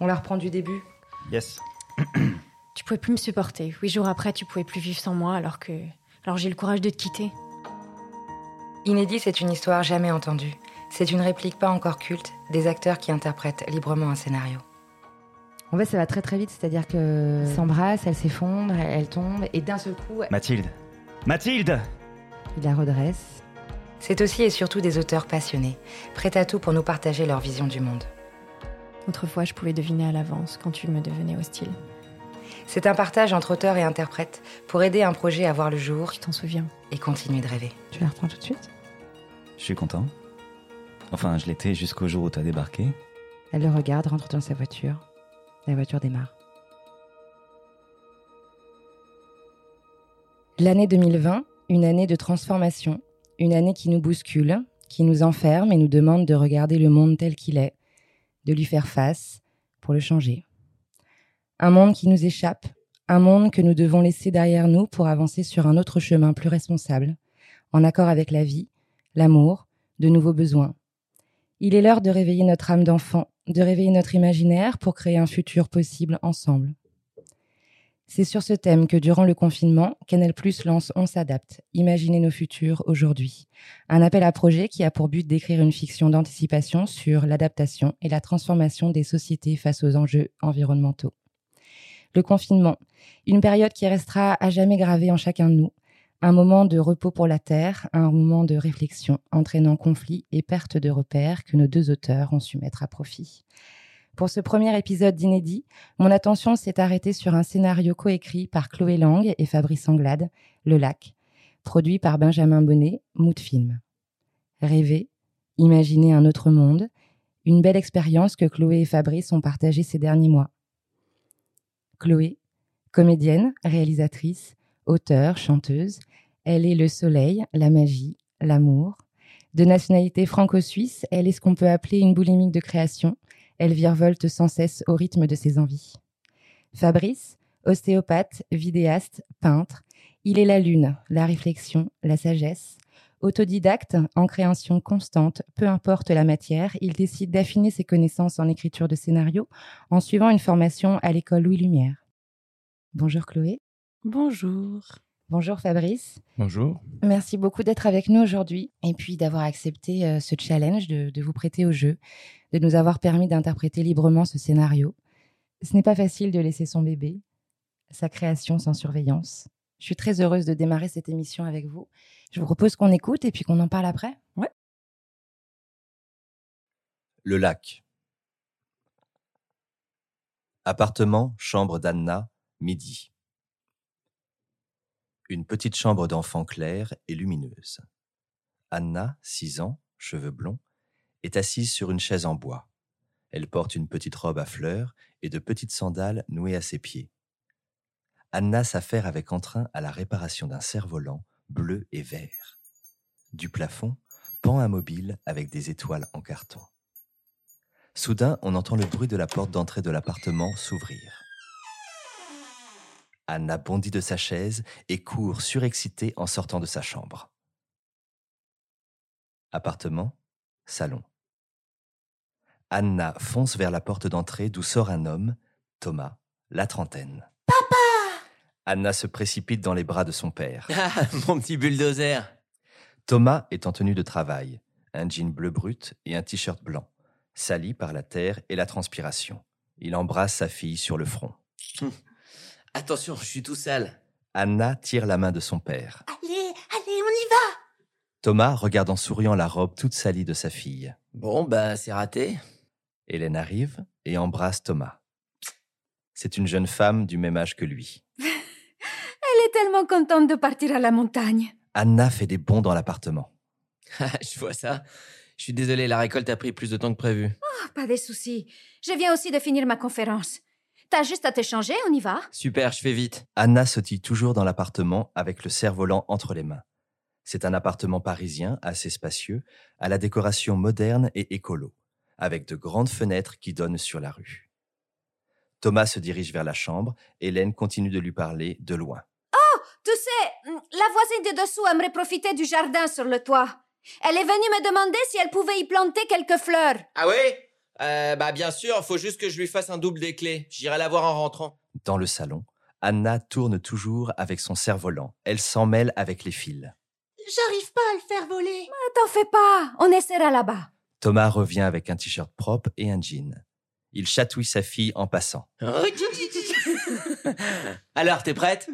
On la reprend du début. Yes. Tu pouvais plus me supporter. Huit jours après, tu pouvais plus vivre sans moi alors que. Alors j'ai le courage de te quitter. Inédit, c'est une histoire jamais entendue. C'est une réplique pas encore culte des acteurs qui interprètent librement un scénario. En fait, ça va très très vite, c'est-à-dire que s'embrasse, elle s'effondre, elle, elle tombe, et d'un seul coup, Mathilde. Mathilde il la redresse. C'est aussi et surtout des auteurs passionnés, prêts à tout pour nous partager leur vision du monde. Autrefois, je pouvais deviner à l'avance quand tu me devenais hostile. C'est un partage entre auteurs et interprètes pour aider un projet à voir le jour Tu t'en souviens et continuer de rêver. Tu la reprends tout de suite? Je suis content. Enfin, je l'étais jusqu'au jour où t'as débarqué. Elle le regarde, rentre dans sa voiture. La voiture démarre. L'année 2020, une année de transformation, une année qui nous bouscule, qui nous enferme et nous demande de regarder le monde tel qu'il est, de lui faire face pour le changer. Un monde qui nous échappe, un monde que nous devons laisser derrière nous pour avancer sur un autre chemin plus responsable, en accord avec la vie, l'amour, de nouveaux besoins. Il est l'heure de réveiller notre âme d'enfant, de réveiller notre imaginaire pour créer un futur possible ensemble. C'est sur ce thème que durant le confinement, Canal Plus lance On s'adapte, Imaginez nos futurs aujourd'hui. Un appel à projet qui a pour but d'écrire une fiction d'anticipation sur l'adaptation et la transformation des sociétés face aux enjeux environnementaux. Le confinement, une période qui restera à jamais gravée en chacun de nous, un moment de repos pour la Terre, un moment de réflexion entraînant conflit et perte de repères que nos deux auteurs ont su mettre à profit. Pour ce premier épisode d'Inédit, mon attention s'est arrêtée sur un scénario coécrit par Chloé Lang et Fabrice Anglade, Le Lac, produit par Benjamin Bonnet, Mood Film. Rêver, imaginer un autre monde, une belle expérience que Chloé et Fabrice ont partagée ces derniers mois. Chloé, comédienne, réalisatrice, auteure, chanteuse, elle est le soleil, la magie, l'amour. De nationalité franco-suisse, elle est ce qu'on peut appeler une boulimique de création. Elle virevolte sans cesse au rythme de ses envies. Fabrice, ostéopathe, vidéaste, peintre, il est la lune, la réflexion, la sagesse. Autodidacte, en création constante, peu importe la matière, il décide d'affiner ses connaissances en écriture de scénario en suivant une formation à l'école Louis Lumière. Bonjour Chloé. Bonjour. Bonjour Fabrice. Bonjour. Merci beaucoup d'être avec nous aujourd'hui et puis d'avoir accepté euh, ce challenge de, de vous prêter au jeu, de nous avoir permis d'interpréter librement ce scénario. Ce n'est pas facile de laisser son bébé, sa création sans surveillance. Je suis très heureuse de démarrer cette émission avec vous. Je vous propose qu'on écoute et puis qu'on en parle après. Ouais. Le lac. Appartement, chambre d'Anna, midi. Une petite chambre d'enfant claire et lumineuse. Anna, 6 ans, cheveux blonds, est assise sur une chaise en bois. Elle porte une petite robe à fleurs et de petites sandales nouées à ses pieds. Anna s'affaire avec entrain à la réparation d'un cerf-volant bleu et vert. Du plafond pend un mobile avec des étoiles en carton. Soudain, on entend le bruit de la porte d'entrée de l'appartement s'ouvrir. Anna bondit de sa chaise et court surexcitée en sortant de sa chambre. Appartement, salon. Anna fonce vers la porte d'entrée d'où sort un homme, Thomas, la trentaine. Papa Anna se précipite dans les bras de son père. Ah, mon petit bulldozer Thomas est en tenue de travail, un jean bleu brut et un t-shirt blanc, sali par la terre et la transpiration. Il embrasse sa fille sur le front. Attention, je suis tout sale. Anna tire la main de son père. Allez, allez, on y va Thomas regarde en souriant la robe toute salie de sa fille. Bon, bah, c'est raté. Hélène arrive et embrasse Thomas. C'est une jeune femme du même âge que lui. Elle est tellement contente de partir à la montagne. Anna fait des bonds dans l'appartement. Ah, je vois ça. Je suis désolé, la récolte a pris plus de temps que prévu. Oh, pas de soucis. Je viens aussi de finir ma conférence. T'as juste à t'échanger, on y va? Super, je fais vite. Anna sautille toujours dans l'appartement avec le cerf-volant entre les mains. C'est un appartement parisien assez spacieux, à la décoration moderne et écolo, avec de grandes fenêtres qui donnent sur la rue. Thomas se dirige vers la chambre, Hélène continue de lui parler de loin. Tu sais, la voisine de dessous aimerait profiter du jardin sur le toit. Elle est venue me demander si elle pouvait y planter quelques fleurs. Ah ouais? Euh, bah bien sûr, faut juste que je lui fasse un double des clés. J'irai la voir en rentrant. Dans le salon, Anna tourne toujours avec son cerf-volant. Elle s'en mêle avec les fils. J'arrive pas à le faire voler. T'en fais pas, on essaiera là-bas. Thomas revient avec un t-shirt propre et un jean. Il chatouille sa fille en passant. Alors, t'es prête?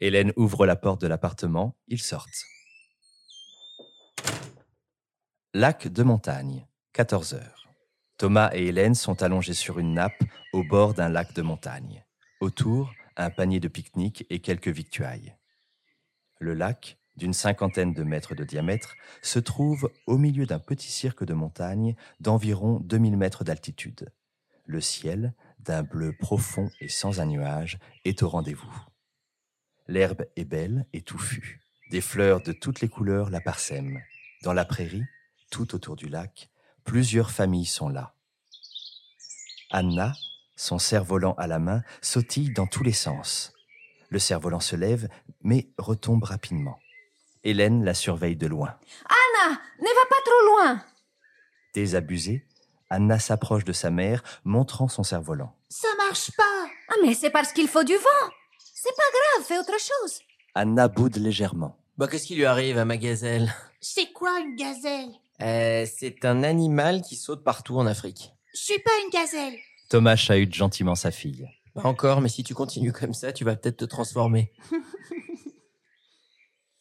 Hélène ouvre la porte de l'appartement. Ils sortent. Lac de montagne, 14 heures. Thomas et Hélène sont allongés sur une nappe au bord d'un lac de montagne. Autour, un panier de pique-nique et quelques victuailles. Le lac, d'une cinquantaine de mètres de diamètre, se trouve au milieu d'un petit cirque de montagne d'environ 2000 mètres d'altitude. Le ciel, d'un bleu profond et sans un nuage, est au rendez-vous. L'herbe est belle et touffue. Des fleurs de toutes les couleurs la parsèment. Dans la prairie, tout autour du lac, plusieurs familles sont là. Anna, son cerf-volant à la main, sautille dans tous les sens. Le cerf-volant se lève, mais retombe rapidement. Hélène la surveille de loin. Anna, ne va pas trop loin. Désabusée, Anna s'approche de sa mère, montrant son cerf-volant. Ça marche pas. Ah, mais c'est parce qu'il faut du vent. C'est pas grave, fais autre chose. Anna boude légèrement. Bah qu'est-ce qui lui arrive à ma gazelle C'est quoi une gazelle? Euh, C'est un animal qui saute partout en Afrique. Je suis pas une gazelle. Thomas chahute gentiment sa fille. Pas encore, mais si tu continues comme ça, tu vas peut-être te transformer.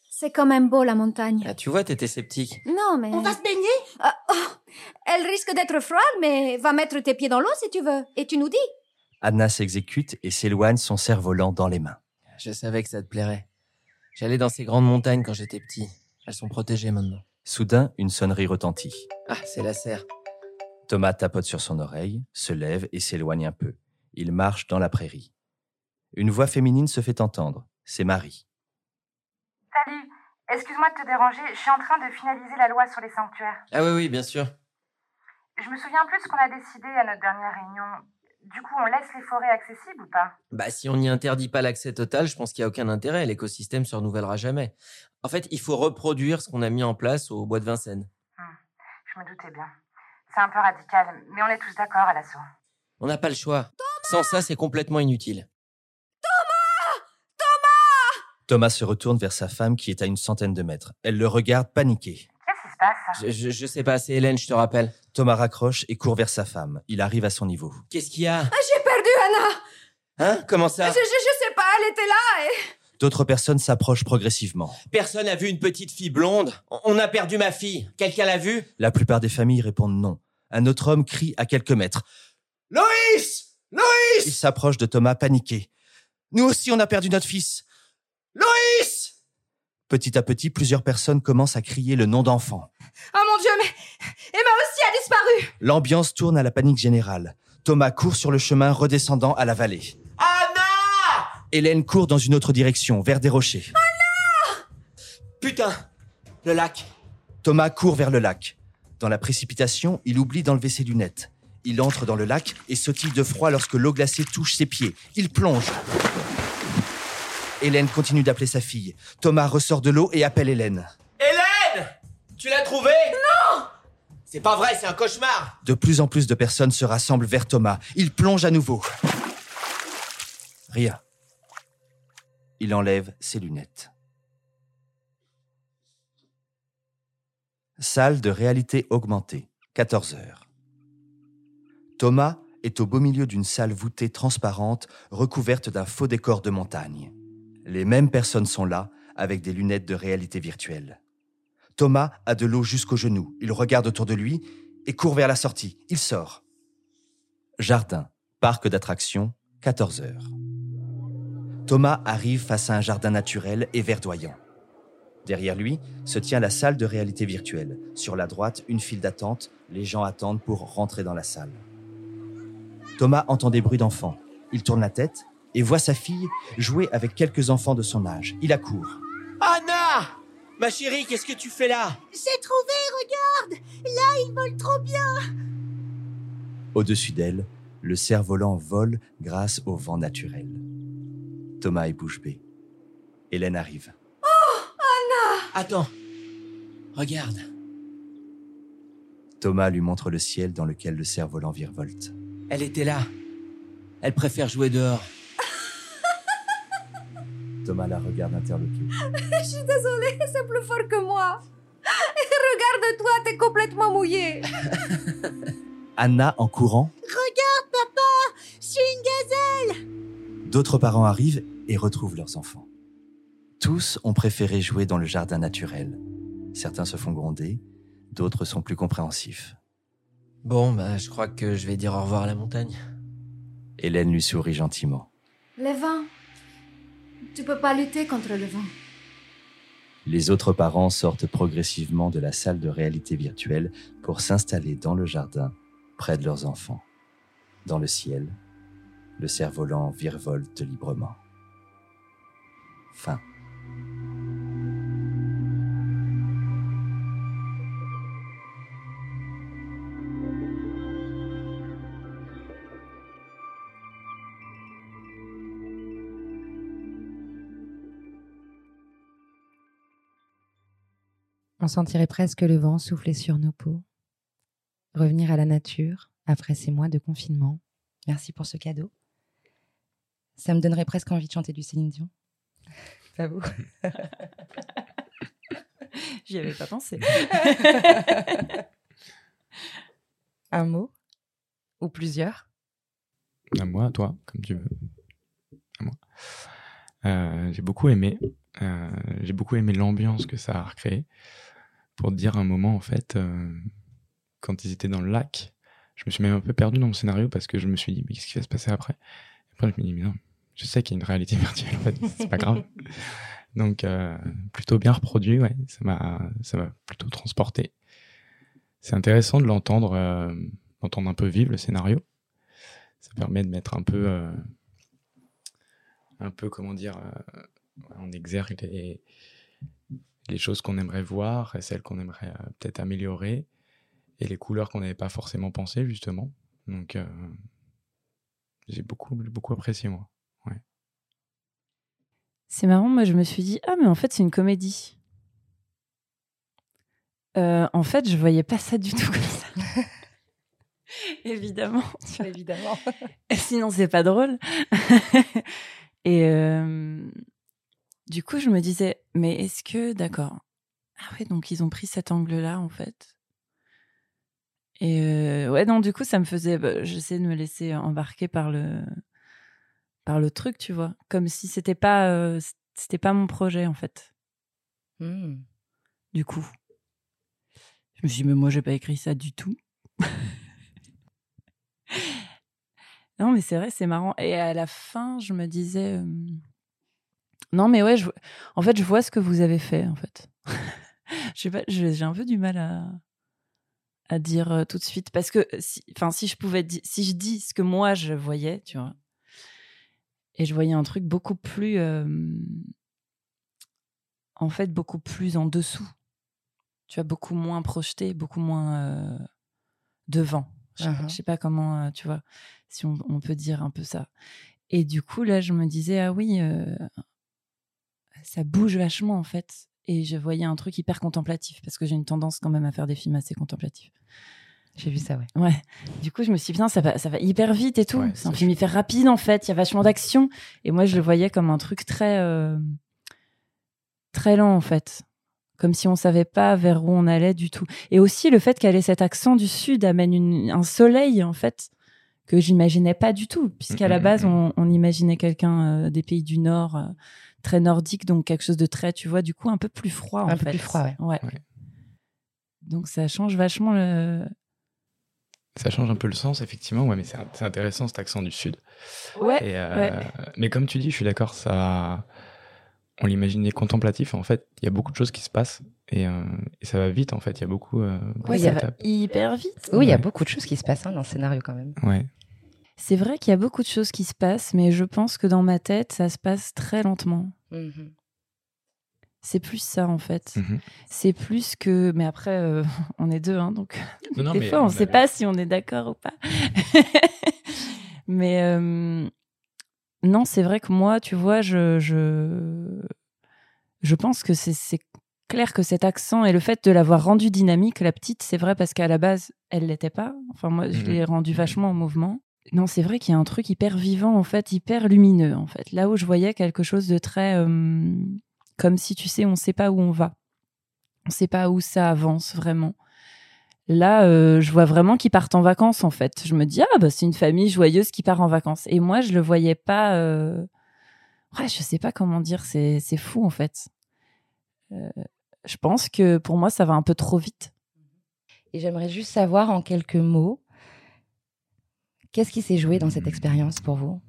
C'est quand même beau la montagne. Ah, tu vois, t'étais sceptique. Non, mais. On va se baigner Ah, oh, elle risque d'être froide, mais va mettre tes pieds dans l'eau si tu veux. Et tu nous dis. Anna s'exécute et s'éloigne son cerf-volant dans les mains. Je savais que ça te plairait. J'allais dans ces grandes montagnes quand j'étais petit. Elles sont protégées maintenant. Soudain, une sonnerie retentit. Ah, c'est la serre. Thomas tapote sur son oreille, se lève et s'éloigne un peu. Il marche dans la prairie. Une voix féminine se fait entendre. C'est Marie. Salut, excuse-moi de te déranger, je suis en train de finaliser la loi sur les sanctuaires. Ah oui, oui, bien sûr. Je me souviens plus ce qu'on a décidé à notre dernière réunion. Du coup, on laisse les forêts accessibles ou pas? Bah, si on n'y interdit pas l'accès total, je pense qu'il n'y a aucun intérêt. L'écosystème se renouvellera jamais. En fait, il faut reproduire ce qu'on a mis en place au bois de Vincennes. Je me doutais bien. C'est un peu radical, mais on est tous d'accord à l'assaut. On n'a pas le choix. Sans ça, c'est complètement inutile. Thomas se retourne vers sa femme qui est à une centaine de mètres. Elle le regarde paniquée. Qu'est-ce qui se passe? Je, je, je sais pas, c'est Hélène, je te rappelle. Thomas raccroche et court vers sa femme. Il arrive à son niveau. Qu'est-ce qu'il y a? Ah, j'ai perdu Anna. Hein? Comment ça? Je, je, je sais pas, elle était là et. D'autres personnes s'approchent progressivement. Personne a vu une petite fille blonde On- On a perdu ma fille. Quelqu'un l'a vue? La plupart des familles répondent non. Un autre homme crie à quelques mètres. Loïs Loïs Il s'approche de Thomas paniqué. Nous aussi, on a perdu notre fils. Loïs Petit à petit, plusieurs personnes commencent à crier le nom d'enfant. Oh mon dieu, mais. Emma aussi a disparu. L'ambiance tourne à la panique générale. Thomas court sur le chemin redescendant à la vallée. Hélène court dans une autre direction, vers des rochers. Putain Le lac Thomas court vers le lac. Dans la précipitation, il oublie d'enlever ses lunettes. Il entre dans le lac et sautille de froid lorsque l'eau glacée touche ses pieds. Il plonge. Hélène continue d'appeler sa fille. Thomas ressort de l'eau et appelle Hélène. Hélène Tu l'as trouvée? Non C'est pas vrai, c'est un cauchemar De plus en plus de personnes se rassemblent vers Thomas. Il plonge à nouveau. Rien. Il enlève ses lunettes. Salle de réalité augmentée, 14 heures. Thomas est au beau milieu d'une salle voûtée transparente recouverte d'un faux décor de montagne. Les mêmes personnes sont là avec des lunettes de réalité virtuelle. Thomas a de l'eau jusqu'aux genoux. Il regarde autour de lui et court vers la sortie. Il sort. Jardin, parc d'attractions, 14 heures. Thomas arrive face à un jardin naturel et verdoyant. Derrière lui se tient la salle de réalité virtuelle. Sur la droite, une file d'attente. Les gens attendent pour rentrer dans la salle. Thomas entend des bruits d'enfants. Il tourne la tête et voit sa fille jouer avec quelques enfants de son âge. Il accourt. Anna Ma chérie, qu'est-ce que tu fais là? J'ai trouvé, regarde Là, il vole trop bien Au-dessus d'elle, le cerf-volant vole grâce au vent naturel. Thomas est bouche bée. Hélène arrive. Attends. Regarde. Thomas lui montre le ciel dans lequel le cerf-volant virevolte. Elle était là. Elle préfère jouer dehors. Thomas la regarde interloqué. Je suis désolée, c'est plus fort que moi. Regarde-toi, t'es complètement mouillé. Anna en courant. D'autres parents arrivent et retrouvent leurs enfants. Tous ont préféré jouer dans le jardin naturel. Certains se font gronder, d'autres sont plus compréhensifs. Bon, bah, je crois que je vais dire au revoir à la montagne. Hélène lui sourit gentiment. Le vent. Tu peux pas lutter contre le vent. Les autres parents sortent progressivement de la salle de réalité virtuelle pour s'installer dans le jardin, près de leurs enfants. Dans le ciel, le cerf-volant virevolte librement. Fin. On sentirait presque le vent souffler sur nos peaux. Revenir à la nature après ces mois de confinement. Merci pour ce cadeau. Ça me donnerait presque envie de chanter du Céline Dion. Pas vous J'y avais pas pensé. Un mot Ou plusieurs? À moi, à toi, comme tu veux. À moi. Euh, j'ai beaucoup aimé. Euh, j'ai beaucoup aimé l'ambiance que ça a recréé. Pour te dire un moment, en fait, euh, quand ils étaient dans le lac, je me suis même un peu perdu dans mon scénario parce que je me suis dit, mais qu'est-ce qui va se passer après? Après, je me dis, mais non, je sais qu'il y a une réalité virtuelle, c'est pas grave. Donc, euh, plutôt bien reproduit, ouais, ça m'a, plutôt transporté. C'est intéressant de l'entendre, euh, d'entendre un peu vivre le scénario. Ça permet de mettre un peu, euh, un peu, comment dire, euh, en exergue les, choses qu'on aimerait voir et celles qu'on aimerait euh, peut-être améliorer et les couleurs qu'on n'avait pas forcément pensé justement. Donc euh, j'ai beaucoup beaucoup apprécié moi. C'est marrant, moi je me suis dit, ah mais en fait c'est une comédie. Euh, en fait, je voyais pas ça du tout comme ça. Évidemment. Évidemment. Sinon, c'est pas drôle. Et euh, du coup, je me disais, mais est-ce que, d'accord. Ah ouais, donc ils ont pris cet angle-là, en fait. Et euh, ouais, non, du coup, ça me faisait. bah, J'essaie de me laisser embarquer par le, par le truc, tu vois. Comme si c'était pas, euh, c'était pas mon projet, en fait. Hmm. Du coup. Je me suis dit, mais moi, j'ai pas écrit ça du tout. non, mais c'est vrai, c'est marrant. Et à la fin, je me disais. euh, Non, mais ouais, je... en fait, je vois ce que vous avez fait, en fait. Je sais pas, je- j'ai un peu du mal à, à dire euh, tout de suite. Parce que, si, enfin, si je pouvais si je dis ce que moi, je voyais, tu vois, et je voyais un truc beaucoup plus. euh, En fait, beaucoup plus en dessous. Tu vois, beaucoup moins projeté, beaucoup moins euh, devant. Je, Uh-huh. je sais pas comment, euh, tu vois, si on, on peut dire un peu ça. Et du coup, là, je me disais, ah oui, ça bouge vachement, en fait. Et je voyais un truc hyper contemplatif, parce que j'ai une tendance quand même à faire des films assez contemplatifs. J'ai vu ça, ouais. Ouais. Du coup, je me suis dit, ça va, ça va hyper vite et tout. Ouais, c'est un ça, film hyper rapide, en fait. Il y a vachement d'action. Et moi, je le voyais comme un truc très, euh, très lent, en fait. Comme si on savait pas vers où on allait du tout. Et aussi, le fait qu'elle ait cet accent du Sud amène une- un soleil, en fait, que j'imaginais pas du tout. Puisqu'à la Mhm, base, mhm. on, on imaginait quelqu'un euh, des pays du Nord, euh, très nordique, donc quelque chose de très, tu vois, du coup, un peu plus froid, en Un peu fait. plus froid, ouais. ouais. Ouais. Donc, ça change vachement le. Ça change un peu le sens effectivement, ouais, mais c'est intéressant cet accent du sud. Ouais. Et, euh, ouais. Mais comme tu dis, je suis d'accord, ça, on l'imaginait contemplatif. En fait, il y a beaucoup de choses qui se passent et, euh, et ça va vite. En fait, il y a beaucoup. euh, Ouais, hyper vite. Oui, il y a beaucoup de choses qui se passent hein, dans le scénario quand même. Ouais. C'est vrai qu'il y a beaucoup de choses qui se passent, mais je pense que dans ma tête, ça se passe très lentement. Mhm. C'est plus ça, en fait. Mhm. C'est plus que. Mais après, euh, on est deux, hein, donc. Non, non, Des mais fois, on ne sait avait- pas si on est d'accord ou pas. mais. euh, Non, c'est vrai que moi, tu vois, je. Je, je pense que c'est- c'est clair que cet accent et le fait de l'avoir rendu dynamique, la petite, c'est vrai parce qu'à la base, elle l'était pas. Enfin, moi, je Mhm. l'ai rendu vachement en mouvement. Non, c'est vrai qu'il y a un truc hyper vivant, en fait, hyper lumineux, en fait. Là où je voyais quelque chose de très. euh, comme si, tu sais, on sait pas où on va. On sait pas où ça avance vraiment. Là, euh, je vois vraiment qu'ils partent en vacances, en fait. Je me dis, ah, bah, c'est une famille joyeuse qui part en vacances. Et moi, je le voyais pas. euh, Ouais, je sais pas comment dire, c'est c'est fou, en fait. Euh, je pense que pour moi, ça va un peu trop vite. Et j'aimerais juste savoir en quelques mots, qu'est-ce qui s'est joué dans cette expérience pour vous?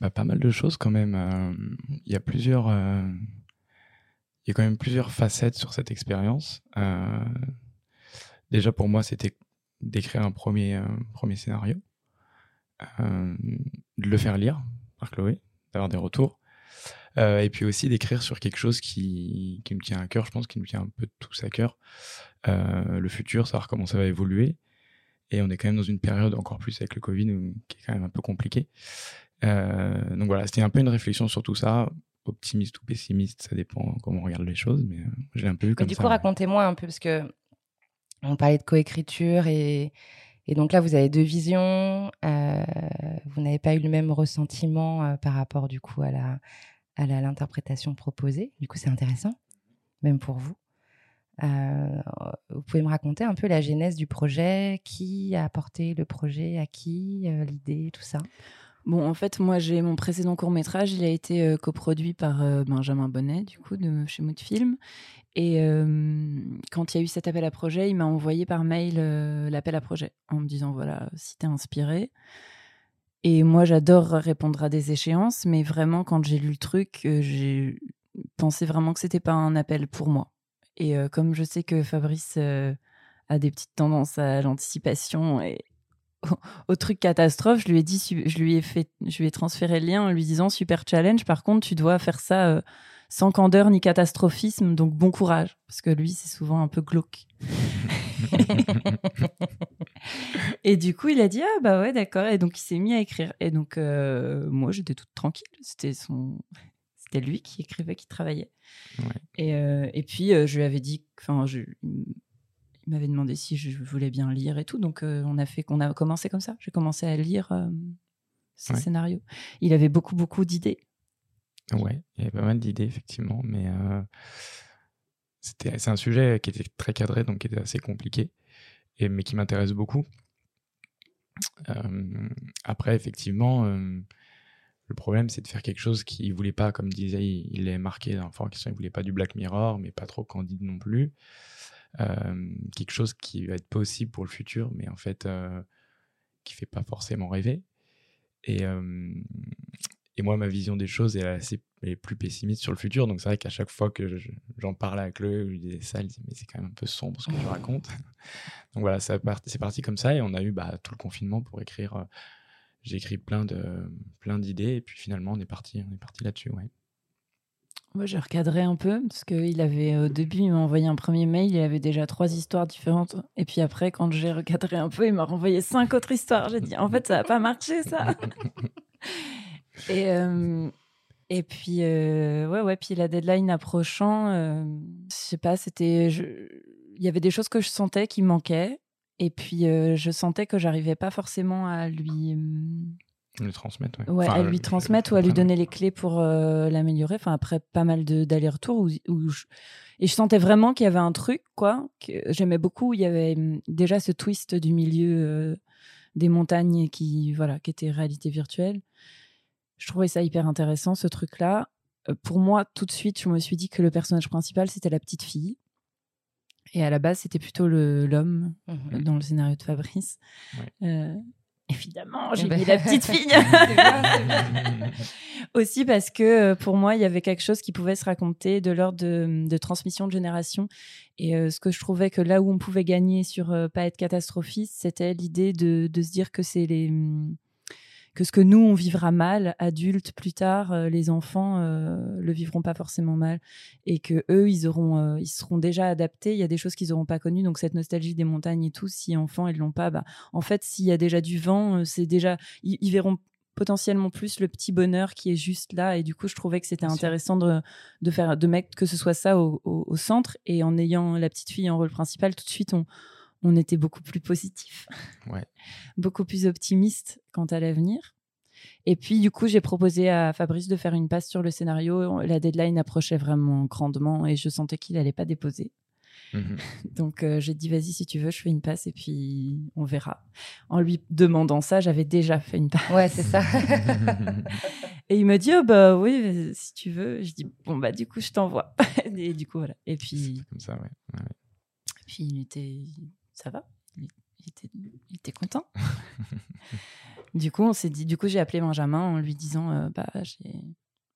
Bah, pas mal de choses quand même. Euh, Il y a plusieurs, euh, il y a quand même plusieurs facettes sur cette expérience. Euh, déjà pour moi, c'était d'écrire un premier, premier scénario, de le faire lire par Chloé, d'avoir des retours, et puis aussi d'écrire sur quelque chose qui, qui me tient à cœur. Je pense qu'il me tient un peu tous à cœur. Le futur, savoir comment ça va évoluer. Et on est quand même dans une période encore plus avec le Covid où- qui est quand même un peu compliquée. Euh, donc voilà, c'était un peu une réflexion sur tout ça, optimiste ou pessimiste, ça dépend comment on regarde les choses, mais euh, je l'ai un peu vu Mais comme du ça. coup, racontez-moi un peu, parce que on parlait de coécriture et, et donc là, vous avez deux visions. euh, vous n'avez pas eu le même ressentiment euh, par rapport du coup à la à l'interprétation proposée. Du coup, c'est intéressant, même pour vous. Euh, vous pouvez me raconter un peu la genèse du projet, qui a apporté le projet à qui, euh, l'idée, tout ça? Bon, en fait, moi, j'ai mon précédent court métrage. Il a été euh, coproduit par Benjamin Bonnet, du coup, de chez Mood Film. Et quand il y a eu cet appel à projet, il m'a envoyé par mail l'appel à projet en me disant voilà, si t'es inspiré. Et moi, j'adore répondre à des échéances, mais vraiment, quand j'ai lu le truc, j'ai pensé vraiment que c'était pas un appel pour moi. Et euh, comme je sais que Fabrice euh, a des petites tendances à l'anticipation et au, au truc catastrophe, je lui ai dit, je lui ai fait, je lui ai transféré le lien en lui disant super challenge. Par contre, tu dois faire ça euh, sans candeur ni catastrophisme, donc bon courage, parce que lui, c'est souvent un peu glauque. Et du coup, il a dit ah bah ouais d'accord. Et donc il s'est mis à écrire. Et donc moi j'étais toute tranquille. C'était son, c'était lui qui écrivait, qui travaillait. Ouais. Et, euh, et puis euh, je lui avais dit, enfin il m'avait demandé si je voulais bien lire et tout. Donc euh, on a fait, qu'on a commencé comme ça. J'ai commencé à lire ce Ouais. scénario. Il avait beaucoup beaucoup d'idées. Ouais, il y avait pas mal d'idées, effectivement, mais c'était, c'est un sujet qui était très cadré, donc qui était assez compliqué, et, mais qui m'intéresse beaucoup. Après, effectivement, le problème, c'est de faire quelque chose qu'il voulait pas, comme disait, il, est marqué dans la question, il voulait pas du Black Mirror, mais pas trop candide non plus. Euh, quelque chose qui va être possible pour le futur, mais en fait, euh, qui fait pas forcément rêver. Et, euh, et moi, ma vision des choses est assez est plus pessimiste sur le futur. Donc c'est vrai qu'à chaque fois que je- j'en parlais avec Chloé, je lui disais ça, elle disait mais c'est quand même un peu sombre ce que je raconte. Donc voilà, c'est parti comme ça et on a eu bah, tout le confinement pour écrire. J'ai écrit plein de plein d'idées et puis finalement on est parti on est parti là-dessus. Ouais. Moi, j'ai recadré un peu parce qu'il avait au début, il m'a envoyé un premier mail, il avait déjà trois histoires différentes. Et puis après, quand j'ai recadré un peu, il m'a renvoyé cinq autres histoires. J'ai dit, en fait, ça va pas marcher, ça. et, euh, et puis, euh, ouais, ouais, puis la deadline approchant, euh, je sais pas, c'était. Il y avait des choses que je sentais qui manquaient. Et puis, euh, je sentais que j'arrivais pas forcément à lui. Le transmettre. Ouais. Ouais, Enfin, à lui transmettre ou à lui donner les clés pour euh, l'améliorer. Enfin, après pas mal d'allers-retours. Où, où je- Et je sentais vraiment qu'il y avait un truc, quoi, que j'aimais beaucoup. Il y avait hum, déjà ce twist du milieu euh, des montagnes qui, voilà, qui était réalité virtuelle. Je trouvais ça hyper intéressant, ce truc-là. Pour moi, tout de suite, je me suis dit que le personnage principal, c'était la petite fille. Et à la base, c'était plutôt le- l'homme Mhm. dans le scénario de Fabrice. Ouais. Euh, évidemment, j'ai Eh ben- mis la petite fille. Bien. Aussi parce que euh, pour moi, il y avait quelque chose qui pouvait se raconter de l'ordre de, de transmission de génération. Et euh, ce que je trouvais que là où on pouvait gagner sur euh, pas être catastrophiste, c'était l'idée de, de se dire que c'est les hum, que ce que nous on vivra mal, adultes plus tard, euh, les enfants euh, le vivront pas forcément mal, et que eux ils auront, euh, ils seront déjà adaptés. Il y a des choses qu'ils auront pas connues, donc cette nostalgie des montagnes et tout. Si enfants ils l'ont pas, bah en fait s'il y a déjà du vent, euh, c'est déjà ils, ils verront potentiellement plus le petit bonheur qui est juste là. Et du coup, je trouvais que c'était intéressant de, de faire de mettre que ce soit ça au, au- au centre. Et en ayant la petite fille en rôle principal, tout de suite, on, on était beaucoup plus positif, Ouais. beaucoup plus optimiste quant à l'avenir. Et puis, du coup, j'ai proposé à Fabrice de faire une passe sur le scénario. La deadline approchait vraiment grandement et je sentais qu'il allait pas déposer. Mhm. Donc euh, j'ai dit vas-y si tu veux je fais une passe et puis on verra. En lui demandant ça j'avais déjà fait une passe. Ouais, c'est ça. Et il m'a dit oh bah oui si tu veux. Je dis bon bah du coup je t'envoie. et du coup voilà. Et puis Comme ça, ouais. ouais, ouais. puis il était ça va. Il, était il était content. du coup on s'est dit du coup j'ai appelé Benjamin en lui disant euh, bah j'ai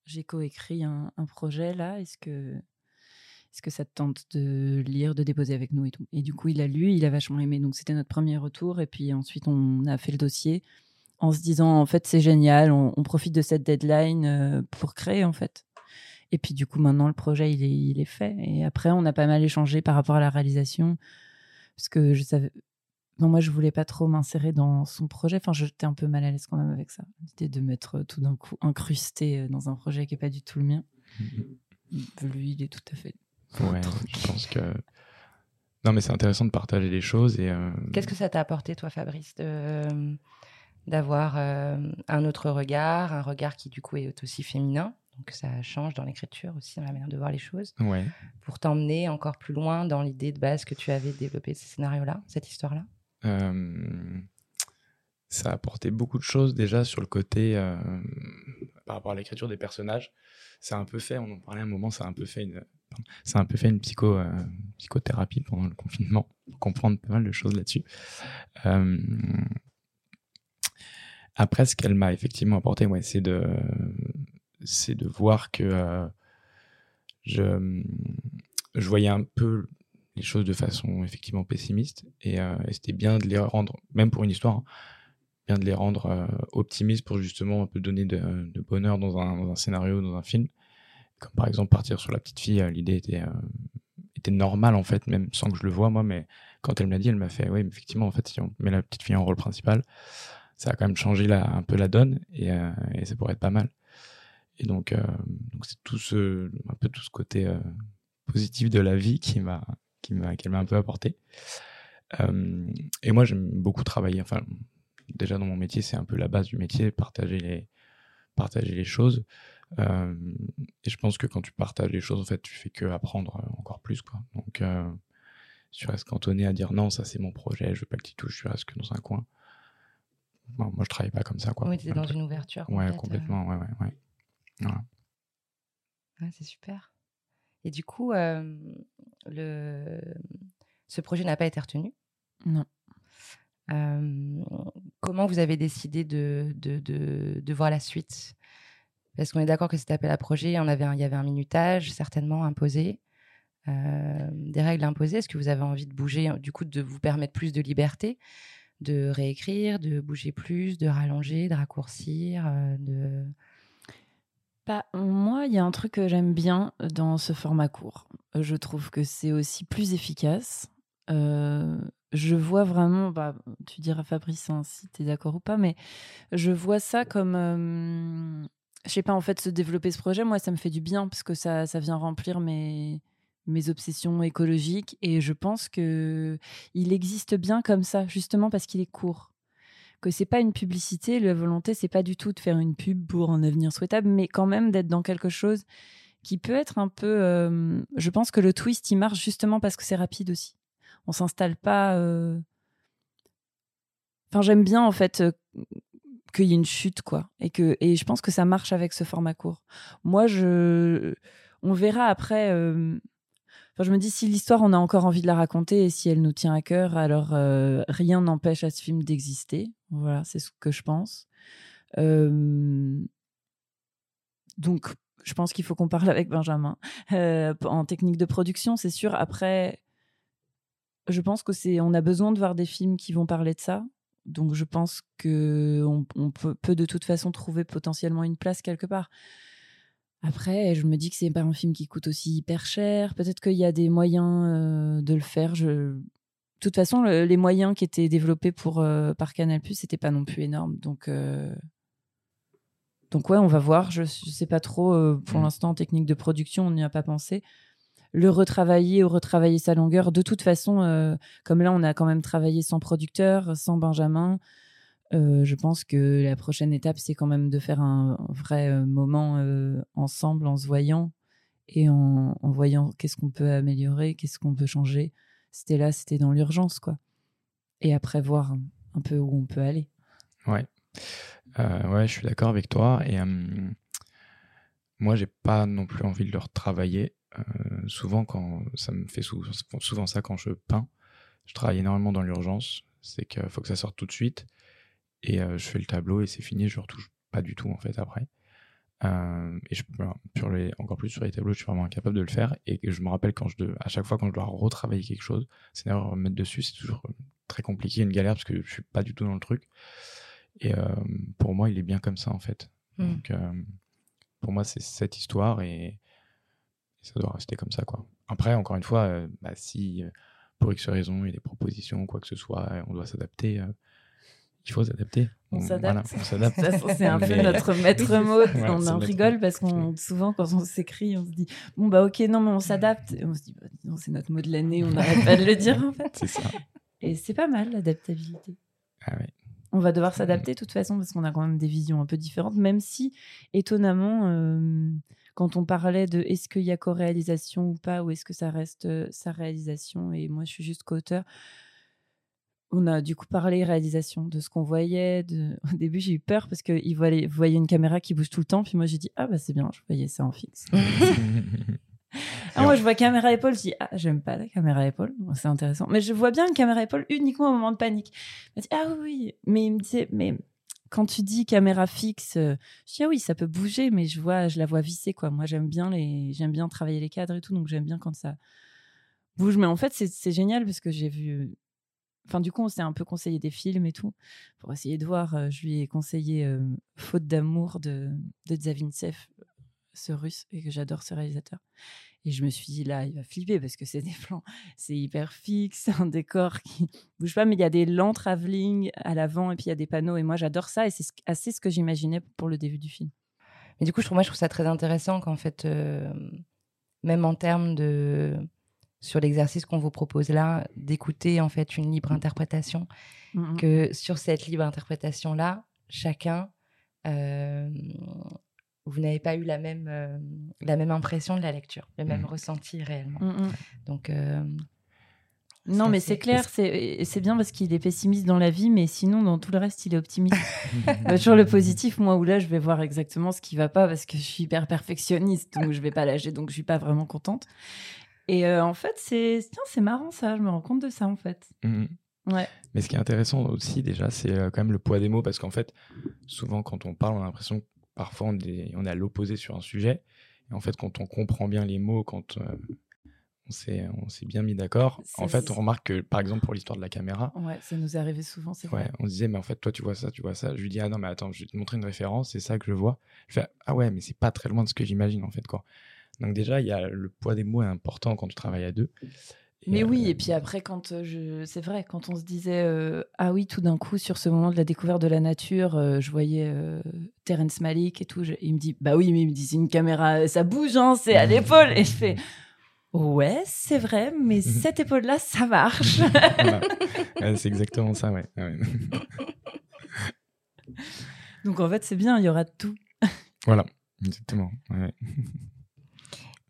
j'ai coécrit un, un projet là est-ce que est-ce que ça te tente de lire, de déposer avec nous et tout? Et du coup, il a lu, il a vachement aimé. Donc, c'était notre premier retour. Et puis ensuite, on a fait le dossier en se disant, en fait, c'est génial, on, on profite de cette deadline euh, pour créer, en fait. Et puis, du coup, maintenant, le projet, il est, il est fait. Et après, on a pas mal échangé par rapport à la réalisation. Parce que je savais. Non, moi, je voulais pas trop m'insérer dans son projet. Enfin, j'étais un peu mal à l'aise quand même avec ça. L'idée de m'être euh, tout d'un coup incrusté euh, dans un projet qui est pas du tout le mien. Lui, il est tout à fait Ouais, je pense que. Non, mais c'est intéressant de partager les choses et. euh, Qu'est-ce que ça t'a apporté, toi, Fabrice, de- d'avoir euh, un autre regard, un regard qui, du coup, est aussi féminin? Donc, ça change dans l'écriture aussi, dans la manière de voir les choses, Ouais. pour t'emmener encore plus loin dans l'idée de base que tu avais développé ce scénario-là, cette histoire-là? Euh, ça a apporté beaucoup de choses déjà sur le côté euh, par rapport à l'écriture des personnages. Ça a un peu fait, on en parlait un moment, ça a un peu fait une, pardon, ça a un peu fait une psycho, euh, psychothérapie pendant le confinement, pour comprendre pas mal de choses là-dessus. Après, ce qu'elle m'a effectivement apporté, ouais, c'est de, c'est de voir que euh, je, je voyais un peu les choses de façon effectivement pessimiste et, euh, c'était bien de les rendre, même pour une histoire, hein, bien de les rendre euh, optimistes pour justement un peu donner de, de bonheur dans un, dans un scénario, dans un film. Comme par exemple partir sur la petite fille, euh, l'idée était, était normale en fait, même sans que je le vois moi, mais quand elle me l'a dit, elle m'a fait, oui, effectivement, en fait, si on met la petite fille en rôle principal, ça a quand même changé la, un peu la donne et, et ça pourrait être pas mal. Et donc, euh, donc c'est tout ce, un peu tout ce côté euh, positif de la vie qui m'a, qui m'a, qu'elle m'a un peu apporté. Euh, et moi, j'aime beaucoup travailler. Enfin, déjà dans mon métier, c'est un peu la base du métier, partager les, partager les choses. Euh, et je pense que quand tu partages les choses, en fait, tu fais que apprendre encore plus, quoi. Donc, euh, tu restes cantonné à dire non, ça c'est mon projet, je veux pas que tu touches, tu restes que dans un coin. Bon, moi, je travaille pas comme ça, quoi. Oui, dans une ouverture. Ouais, complète, complètement, ouais, ouais, ouais. Voilà. Ouais, c'est super. Et du coup, euh, le... ce projet n'a pas été retenu? Non. Euh, comment vous avez décidé de, de, de, de voir la suite? Parce qu'on est d'accord que cet appel à projet, on avait un- il y avait un minutage certainement imposé, euh, des règles imposées. Est-ce que vous avez envie de bouger, du coup, de vous permettre plus de liberté, de réécrire, de bouger plus, de rallonger, de raccourcir, euh, de... Moi, il y a un truc que j'aime bien dans ce format court. Je trouve que c'est aussi plus efficace. Euh, je vois vraiment, bah, tu diras Fabrice hein, si tu es d'accord ou pas, mais je vois ça comme, euh, je sais pas, en fait, se développer ce projet, moi, ça me fait du bien parce que ça, ça vient remplir mes, mes obsessions écologiques et je pense que il existe bien comme ça, justement parce qu'il est court que c'est pas une publicité, la volonté c'est pas du tout de faire une pub pour un avenir souhaitable, mais quand même d'être dans quelque chose qui peut être un peu. euh, je pense que le twist il marche justement parce que c'est rapide aussi. On s'installe pas. euh, Enfin, j'aime bien en fait euh, qu'il y ait une chute quoi, et que et je pense que ça marche avec ce format court. Moi, je, on verra après. je me dis si l'histoire on a encore envie de la raconter et si elle nous tient à cœur, alors rien n'empêche à ce film d'exister. Voilà, c'est ce que je pense. Donc, je pense qu'il faut qu'on parle avec Benjamin en technique de production, c'est sûr. Après, je pense que c'est, on a besoin de voir des films qui vont parler de ça. Donc, je pense que on, peut, peut de toute façon trouver potentiellement une place quelque part. Après, je me dis que c'est pas un film qui coûte aussi hyper cher. Peut-être qu'il y a des moyens de le faire. Je... De toute façon, le- les moyens qui étaient développés pour, euh, par Canal+, c'était pas non plus énorme. Donc, euh, donc ouais, on va voir. Je, je sais pas trop. euh, pour Mm. l'instant, en technique de production, on n'y a pas pensé. Le retravailler ou retravailler sa longueur. De toute façon, comme là, on a quand même travaillé sans producteur, sans Benjamin. je pense que la prochaine étape, c'est quand même de faire un vrai moment ensemble, en se voyant et en, en voyant qu'est-ce qu'on peut améliorer, qu'est-ce qu'on peut changer. C'était là, c'était dans l'urgence, quoi. Et après, voir un, peu où on peut aller. Ouais. Euh, ouais, je suis d'accord avec toi. Et euh, moi, j'ai pas non plus envie de le retravailler. Euh, souvent, quand ça me fait sou- souvent ça quand je peins, je travaille énormément dans l'urgence. C'est qu'il faut que ça sorte tout de suite. Et euh, je fais le tableau et c'est fini. Je retouche pas du tout en fait après. Euh, et je, voilà, sur les, encore plus sur les tableaux, je suis vraiment incapable de le faire. Et je me rappelle quand je, de- à chaque fois quand je dois retravailler quelque chose, c'est d'ailleurs remettre dessus, c'est toujours très compliqué, une galère parce que je suis pas du tout dans le truc. Et euh, pour moi, il est bien comme ça en fait. Mm. Donc euh, pour moi, c'est cette histoire et, et ça doit rester comme ça quoi. Après, encore une fois, euh, bah, si euh, pour X raison il y a des propositions quoi que ce soit, euh, on doit s'adapter. Il faut s'adapter. On s'adapte. voilà, C'est un peu notre maître mot. Ouais, on notre- rigole parce qu'on souvent quand on s'écrit, on se dit bon bah ok non mais on s'adapte. Et on se dit bah, dis donc, c'est notre mot de l'année, on n'arrête pas de le dire en fait. C'est ça. Et c'est pas mal l'adaptabilité. Ah ouais. On va devoir s'adapter de toute façon parce qu'on a quand même des visions un peu différentes, même si étonnamment, euh, quand on parlait de est-ce qu'il y a co-réalisation ou pas, ou est-ce que ça reste euh, sa réalisation, et moi je suis juste co-auteur, on a du coup parlé réalisation de ce qu'on voyait. De... Au début, j'ai eu peur parce qu'il voyait, voyait une caméra qui bouge tout le temps, puis moi j'ai dit ah bah c'est bien, je voyais ça en fixe. Ah, moi, je vois caméra épaule, je dis, ah, j'aime pas la caméra épaule, Bon, c'est intéressant. Mais je vois bien une caméra épaule uniquement au moment de panique. Il m'a dit, ah oui. Mais il me mais quand tu dis caméra fixe, euh, je dis, ah oui, ça peut bouger, mais je vois, je la vois visser, quoi. Moi, j'aime bien les, j'aime bien travailler les cadres et tout, donc j'aime bien quand ça bouge. Mais en fait, c'est génial parce que j'ai vu, enfin, du coup, on s'est un peu conseillé des films et tout pour essayer de voir. Euh, Je lui ai conseillé euh, Faute d'amour de, de Zavintsev, ce russe, et que j'adore ce réalisateur. Et je me suis dit, là, il va flipper parce que c'est des plans, c'est hyper fixe, un décor qui bouge pas, mais il y a des lents travelling à l'avant et puis il y a des panneaux. Et moi, j'adore ça et c'est ce- assez ce que j'imaginais pour le début du film. Mais du coup, je trouve, moi, je trouve ça très intéressant qu'en fait, euh, même en termes de sur l'exercice qu'on vous propose là, d'écouter en fait une libre interprétation, Mhm. que sur cette libre interprétation là, chacun, euh, vous n'avez pas eu la même euh, la même impression de la lecture, le même Mhm. ressenti réellement. Donc euh, Non, mais c'est clair, c'est bien parce qu'il est pessimiste dans la vie, mais sinon, dans tout le reste, il est optimiste. Il y a toujours le positif, moi, où là, je vais voir exactement ce qui va pas parce que je suis hyper perfectionniste, donc je vais pas lâcher, donc je suis pas vraiment contente. Et euh, en fait, c'est tiens, c'est marrant ça, je me rends compte de ça en fait. Ouais. Mais ce qui est intéressant aussi, déjà, c'est euh, quand même le poids des mots, parce qu'en fait, souvent, quand on parle, on a l'impression que parfois, on est, on est à l'opposé sur un sujet. Et en fait, quand on comprend bien les mots, quand euh, on s'est on s'est bien mis d'accord, en fait, on remarque que, par exemple, pour l'histoire de la caméra, Ouais, ça nous est arrivé souvent, c'est vrai. on se disait, mais en fait, toi, tu vois ça, tu vois ça. Je lui dis, ah non, mais attends, je vais te montrer une référence, c'est ça que je vois. Je fais, ah ouais, mais c'est pas très loin de ce que j'imagine, en fait, quoi. Donc, déjà, il y a le poids des mots est important quand tu travailles à deux. Et, Mais euh, oui, et puis après, quand euh, je, c'est vrai, quand on se disait, euh, ah oui, tout d'un coup, sur ce moment de la découverte de la nature, euh, je voyais euh, Terrence Malick et tout, je- il me dit, bah oui, mais il me dit, c'est une caméra, ça bouge, hein, c'est à l'épaule. Et je fais, ouais, c'est vrai, mais cette épaule-là, ça marche. voilà. Ouais, c'est exactement ça, ouais. Ouais. Donc en fait, c'est bien, il y aura tout. Voilà, exactement. ouais.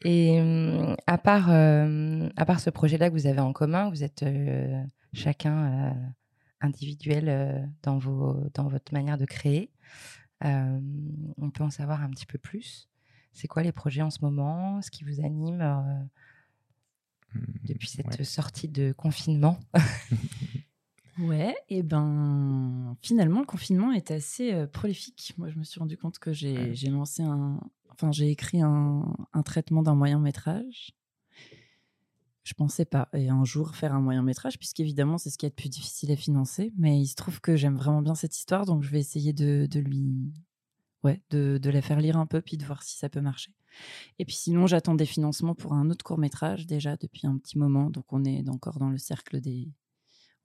Et hum, à part, euh, à part ce projet-là que vous avez en commun, vous êtes euh, chacun euh, individuel euh, dans, vos, dans votre manière de créer. Euh, on peut en savoir un petit peu plus. C'est quoi les projets en ce moment? Ce qui vous anime euh, depuis cette ouais. sortie de confinement? Ouais, et ben finalement le confinement est assez euh, prolifique. Moi, je me suis rendu compte que j'ai Ouais. j'ai lancé un, enfin j'ai écrit un, un traitement d'un moyen métrage. Je pensais pas et un jour faire un moyen métrage, puisqu'évidemment c'est ce qui est le plus difficile à financer. Mais il se trouve que j'aime vraiment bien cette histoire, donc je vais essayer de, de lui, ouais, de, de la faire lire un peu puis de voir si ça peut marcher. Et puis sinon j'attends des financements pour un autre court métrage déjà depuis un petit moment, donc on est encore dans le cercle des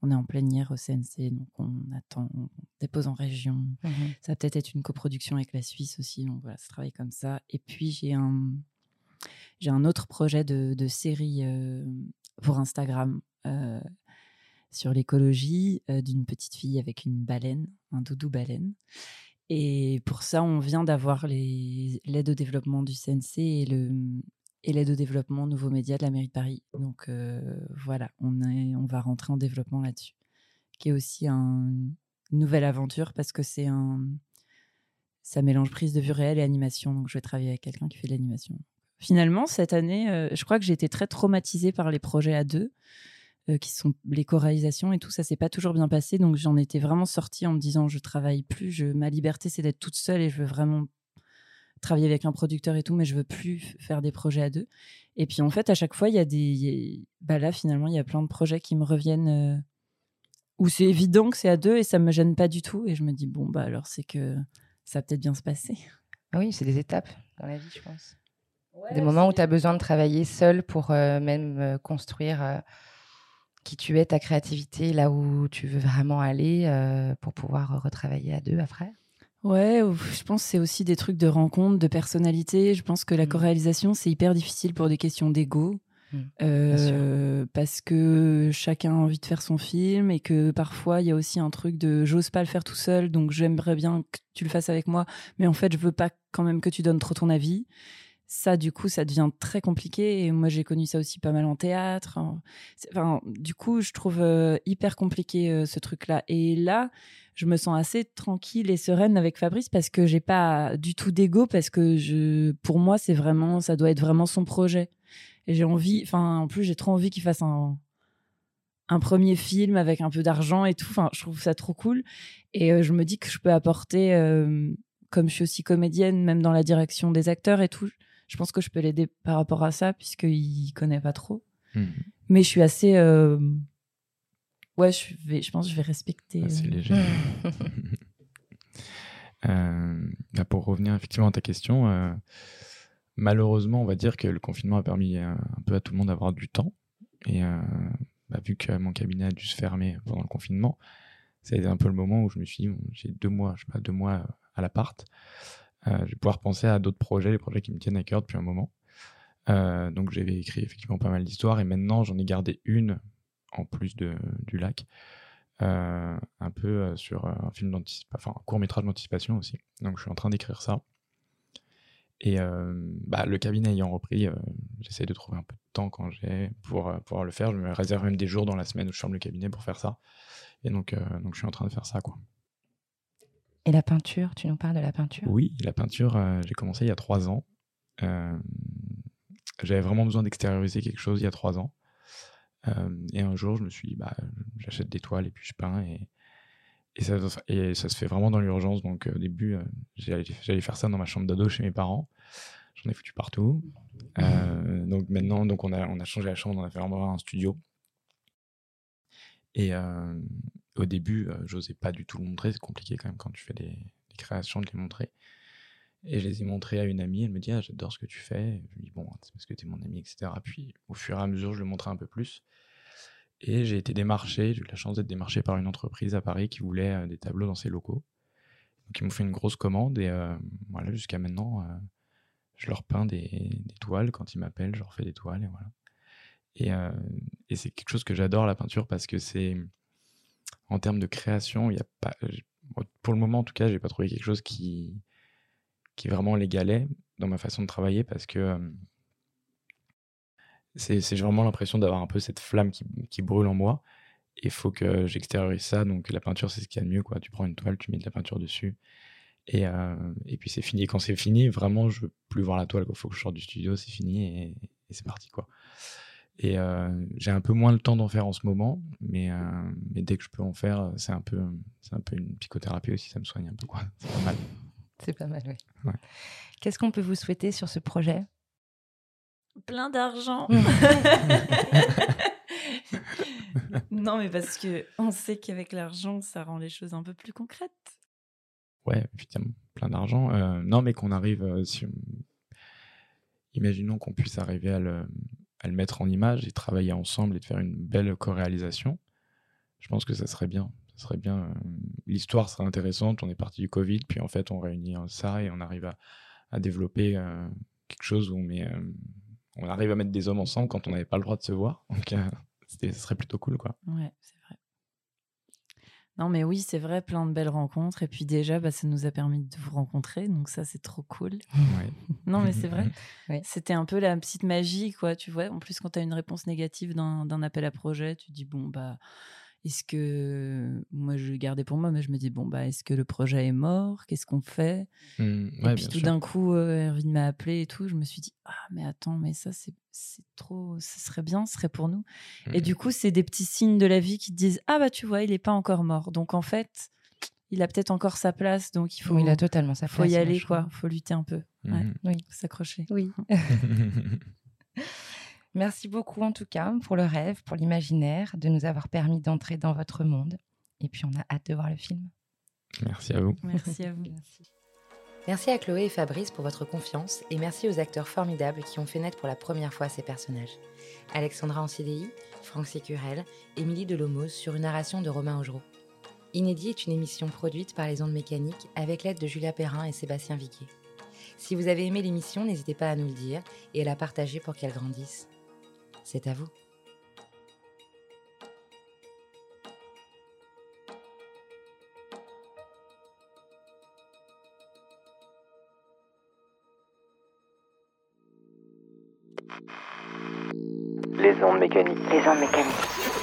on est en plénière au CNC, donc on attend, on dépose en région. Mhm. Ça va peut-être être une coproduction avec la Suisse aussi, donc voilà, ça travaille comme ça. Et puis j'ai un, j'ai un autre projet de, de série euh, pour Instagram euh, sur l'écologie euh, d'une petite fille avec une baleine, un doudou baleine. Et pour ça, on vient d'avoir l'aide au développement du CNC et le et l'aide au développement Nouveaux Médias de la mairie de Paris. Donc euh, voilà, on, est, on va rentrer en développement là-dessus, qui est aussi un- une nouvelle aventure parce que c'est un ça mélange prise de vue réelle et animation. Donc je vais travailler avec quelqu'un qui fait de l'animation. Finalement, cette année, euh, je crois que j'ai été très traumatisée par les projets à deux, euh, qui sont les co-réalisations et tout. Ça s'est pas toujours bien passé. Donc j'en étais vraiment sortie en me disant je travaille plus. Je, ma liberté, c'est d'être toute seule et je veux vraiment travailler avec un producteur et tout, mais je veux plus faire des projets à deux. Et puis en fait, à chaque fois, il y a des. il y a- Bah là, finalement, il y a plein de projets qui me reviennent euh, où c'est évident que c'est à deux et ça me gêne pas du tout. Et je me dis, bon, bah alors c'est que ça va peut-être bien se passer. Ah oui, c'est des étapes dans la vie, je pense. des moments où tu as besoin de travailler seul pour euh, même euh, construire euh, qui tu es, ta créativité, là où tu veux vraiment aller euh, pour pouvoir retravailler à deux après. Ouais, ou- je pense que c'est aussi des trucs de rencontre, de personnalité. Je pense que la Mm. co-réalisation, c'est hyper difficile pour des questions d'ego. Mm, Euh, parce que chacun a envie de faire son film et que parfois il y a aussi un truc de j'ose pas le faire tout seul donc j'aimerais bien que tu le fasses avec moi mais en fait je veux pas quand même que tu donnes trop ton avis ça du coup ça devient très compliqué. Et moi j'ai connu ça aussi pas mal en théâtre. C'est- enfin du coup je trouve euh, hyper compliqué euh, ce truc là et là je me sens assez tranquille et sereine avec Fabrice parce que j'ai pas du tout d'ego parce que je pour moi c'est vraiment ça doit être vraiment son projet. Et j'ai envie enfin en plus j'ai trop envie qu'il fasse un un premier film avec un peu d'argent et tout. Enfin je trouve ça trop cool. Et euh, je me dis que je peux apporter comme je suis aussi comédienne même dans la direction des acteurs et tout je pense que je peux l'aider par rapport à ça puisqu'il connaît pas trop Mhm. mais je suis assez euh, ouais je vais je pense que je vais respecter Assez euh, léger. Euh, bah, pour revenir effectivement à ta question, malheureusement, on va dire que le confinement a permis un peu à tout le monde d'avoir du temps. Et bah, vu que mon cabinet a dû se fermer pendant le confinement, ça a été un peu le moment où je me suis dit, bon, j'ai deux mois, je sais pas, deux mois à l'appart. Euh, je vais pouvoir penser à d'autres projets, les projets qui me tiennent à cœur depuis un moment. Euh, donc j'avais écrit effectivement pas mal d'histoires et maintenant j'en ai gardé une en plus de, du lac euh, un peu sur un film d'anticipation, enfin un court métrage d'anticipation aussi. Donc je suis en train d'écrire ça. Et bah, le cabinet ayant repris, j'essaie de trouver un peu de temps quand j'ai pour pouvoir le faire. Je me réserve même des jours dans la semaine où je ferme le cabinet pour faire ça. Et donc, donc je suis en train de faire ça. quoi. Et la peinture, tu nous parles de la peinture? Oui, la peinture, euh, j'ai commencé il y a trois ans. Euh, J'avais vraiment besoin d'extérioriser quelque chose il y a trois ans. Euh, et un jour, je me suis dit, bah, j'achète des toiles et puis je peins. Et, et, ça, se fait vraiment dans l'urgence. Donc, au début, j'allais faire ça dans ma chambre d'ado chez mes parents. J'en ai foutu partout. Donc, maintenant, donc on, a, on a changé la chambre, on a fait vraiment un studio. Et au début, euh, j'osais pas du tout le montrer. C'est compliqué quand même quand tu fais des, créations de les montrer. Et je les ai montrées à une amie. Elle me dit ah, J'adore ce que tu fais. Je lui dis Bon, c'est parce que tu es mon ami, etc. Puis au fur et à mesure, je le montrais un peu plus. Et j'ai été démarché. J'ai eu la chance d'être démarché par une entreprise à Paris qui voulait euh, des tableaux dans ses locaux. Donc ils m'ont fait une grosse commande. Et euh, voilà, jusqu'à maintenant, je leur peins des, toiles. Quand ils m'appellent, je leur fais des toiles. Et voilà. Et c'est quelque chose que j'adore la peinture parce que c'est en termes de création, il y a pas, pour le moment en tout cas, j'ai pas trouvé quelque chose qui qui vraiment l'égalait dans ma façon de travailler parce que euh, c'est vraiment l'impression d'avoir un peu cette flamme qui, qui brûle en moi il faut que j'extériorise ça. Donc la peinture, c'est ce qu'il y a de mieux. Quoi. Tu prends une toile, tu mets de la peinture dessus et, euh, et puis c'est fini. Et quand c'est fini, vraiment, je veux plus voir la toile. Il faut que je sorte du studio, c'est fini et, et c'est parti. quoi. Et euh, j'ai un peu moins le temps d'en faire en ce moment, mais, euh, mais dès que je peux en faire, c'est un peu, c'est un peu une psychothérapie aussi, ça me soigne un peu, quoi. C'est pas mal. C'est pas mal, oui. Ouais. Qu'est-ce qu'on peut vous souhaiter sur ce projet? Plein d'argent. non, mais parce que on sait qu'avec l'argent, ça rend les choses un peu plus concrètes. Ouais, effectivement, plein d'argent. Euh, non, mais qu'on arrive, euh, si imaginons qu'on puisse arriver à le, à le mettre en image et travailler ensemble et de faire une belle co-réalisation. je pense que ça serait bien. Ça serait bien. L'histoire serait intéressante. On est parti du Covid, puis en fait, on réunit ça et on arrive à, développer quelque chose où on met on arrive à mettre des hommes ensemble quand on n'avait pas le droit de se voir. Donc, euh, ce serait plutôt cool, quoi. Non, mais oui, c'est vrai, plein de belles rencontres. Et puis déjà, bah, ça nous a permis de vous rencontrer. Donc ça, c'est trop cool. Ouais. non, mais c'est vrai. C'était un peu la petite magie, quoi. Tu vois, en plus, quand tu as une réponse négative d'un appel à projet, tu dis, bon, bah est-ce que moi je gardais pour moi, mais je me dis bon bah est-ce que le projet est mort? Qu'est-ce qu'on fait? Mmh, Et puis tout d'un coup, euh, Erwin m'a appelé et tout. Je me suis dit ah mais attends mais ça c'est trop, ce serait bien, ce serait pour nous. Et du mmh. coup c'est des petits signes de la vie qui te disent ah bah tu vois il est pas encore mort. Donc en fait il a peut-être encore sa place, donc il faut. il a totalement sa place. Faut y aller quoi, faut lutter un peu. Mmh. Oui, s'accrocher. Oui. Merci beaucoup en tout cas pour le rêve, pour l'imaginaire, de nous avoir permis d'entrer dans votre monde. Et puis on a hâte de voir le film. Merci à vous. Merci à vous. Merci. à Chloé et Fabrice pour votre confiance et merci aux acteurs formidables qui ont fait naître pour la première fois ces personnages. Alexandra en CDI, Franck Sécurel, Émilie Delomos sur une narration de Romain Augereau. Inédit est une émission produite par les ondes mécaniques avec l'aide de Julia Perrin et Sébastien Viquier. Si vous avez aimé l'émission, n'hésitez pas à nous le dire et à la partager pour qu'elle grandisse. C'est à vous. Les ondes mécaniques. Les ondes mécaniques.